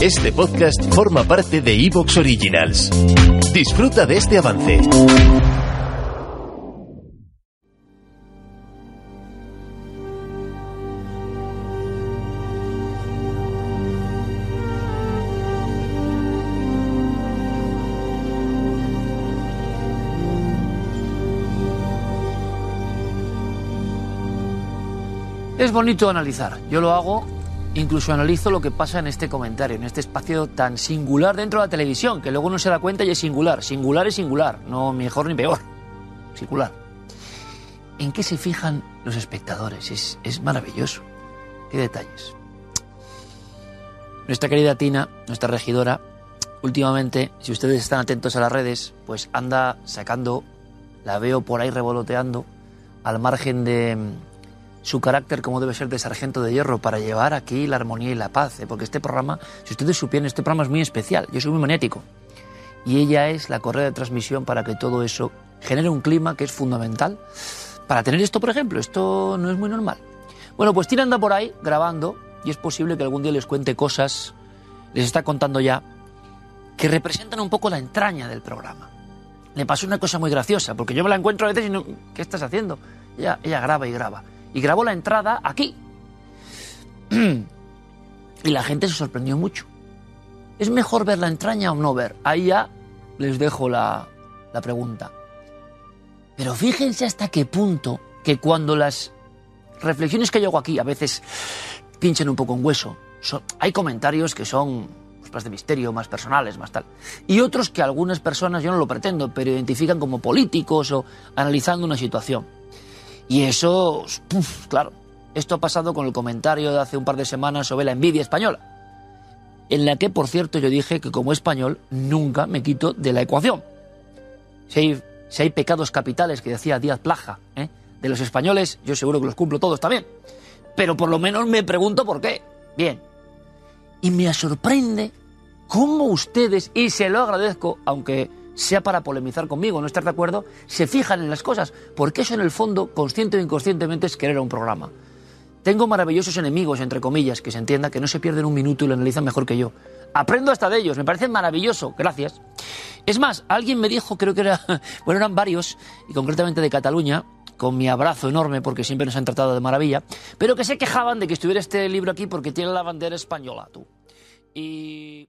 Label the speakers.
Speaker 1: Este podcast forma parte de Evox Originals. Disfruta de este avance.
Speaker 2: Es bonito analizar. Yo lo hago Incluso analizo lo que pasa en este comentario, en este espacio tan singular dentro de la televisión, que luego uno se da cuenta y es singular. Singular es singular, no mejor ni peor. Singular. ¿En qué se fijan los espectadores? Es, es maravilloso. Qué detalles. Nuestra querida Tina, nuestra regidora, últimamente, si ustedes están atentos a las redes, pues anda sacando, la veo por ahí revoloteando, al margen de, su carácter como debe ser de sargento de hierro para llevar aquí la armonía y la paz, ¿eh? porque este programa, si ustedes supieran, este programa es muy especial, yo soy muy maniático, y ella es la correa de transmisión para que todo eso genere un clima que es fundamental para tener esto, por ejemplo, esto no es muy normal. Bueno, pues Tina anda por ahí grabando y es posible que algún día les cuente cosas, les está contando ya, que representan un poco la entraña del programa. Le pasó una cosa muy graciosa, porque yo me la encuentro a veces y no, ¿qué estás haciendo? Ella, ella graba y graba y grabó la entrada aquí. y la gente se sorprendió mucho. ¿Es mejor ver la entraña o no ver? Ahí ya les dejo la, la pregunta. Pero fíjense hasta qué punto que cuando las reflexiones que yo hago aquí a veces pinchan un poco en hueso, hay comentarios que son pues, más de misterio, más personales, más tal. Y otros que algunas personas, yo no lo pretendo, pero identifican como políticos o analizando una situación. Y eso, claro, esto ha pasado con el comentario de hace un par de semanas sobre la envidia española, en la que, por cierto, yo dije que como español nunca me quito de la ecuación. Si hay, si hay pecados capitales, que decía Díaz Plaja, ¿eh? de los españoles, yo seguro que los cumplo todos también. Pero por lo menos me pregunto por qué. Bien. Y me sorprende cómo ustedes, y se lo agradezco, aunque sea para polemizar conmigo, no estar de acuerdo, se fijan en las cosas, porque eso en el fondo, consciente o inconscientemente, es querer un programa. Tengo maravillosos enemigos, entre comillas, que se entienda que no se pierden un minuto y lo analizan mejor que yo. Aprendo hasta de ellos, me parece maravilloso, gracias. Es más, alguien me dijo, creo que era, bueno, eran varios, y concretamente de Cataluña, con mi abrazo enorme porque siempre nos han tratado de maravilla, pero que se quejaban de que estuviera este libro aquí porque tiene la bandera española, tú. Y...